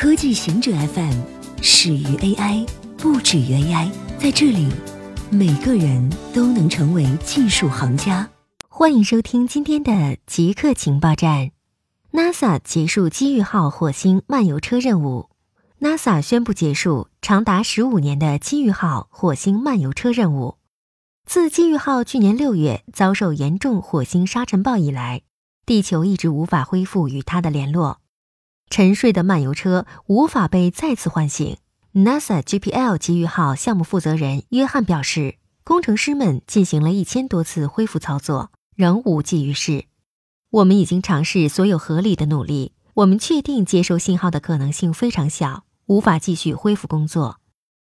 科技行者 FM 始于 AI，不止于 AI。在这里，每个人都能成为技术行家。欢迎收听今天的极客情报站。NASA 结束机遇号火星漫游车任务。NASA 宣布结束长达十五年的机遇号火星漫游车任务。自机遇号去年六月遭受严重火星沙尘暴以来，地球一直无法恢复与它的联络。沉睡的漫游车无法被再次唤醒。NASA GPL 机遇号项目负责人约翰表示，工程师们进行了一千多次恢复操作，仍无济于事。我们已经尝试所有合理的努力，我们确定接收信号的可能性非常小，无法继续恢复工作。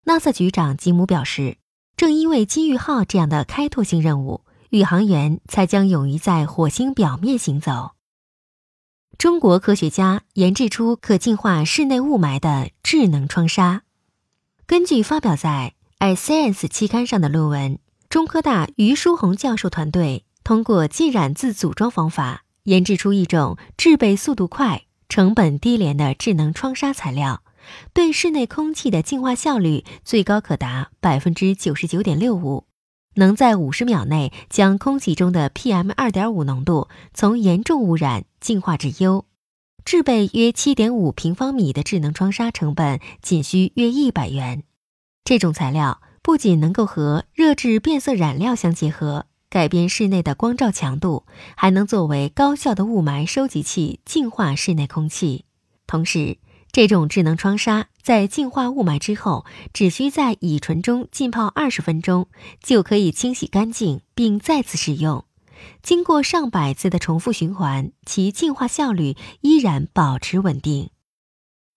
NASA 局长吉姆表示，正因为机遇号这样的开拓性任务，宇航员才将勇于在火星表面行走。中国科学家研制出可净化室内雾霾的智能窗纱。根据发表在《iScience》期刊上的论文，中科大于书红教授团队通过浸染自组装方法，研制出一种制备速度快、成本低廉的智能窗纱材料，对室内空气的净化效率最高可达百分之九十九点六五。能在五十秒内将空气中的 PM 二点五浓度从严重污染净化至优，制备约七点五平方米的智能窗纱成本仅需约一百元。这种材料不仅能够和热质变色染料相结合，改变室内的光照强度，还能作为高效的雾霾收集器，净化室内空气。同时，这种智能窗纱在净化雾霾之后，只需在乙醇中浸泡二十分钟，就可以清洗干净并再次使用。经过上百次的重复循环，其净化效率依然保持稳定。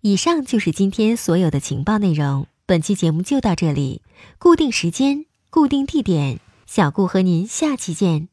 以上就是今天所有的情报内容。本期节目就到这里，固定时间，固定地点，小顾和您下期见。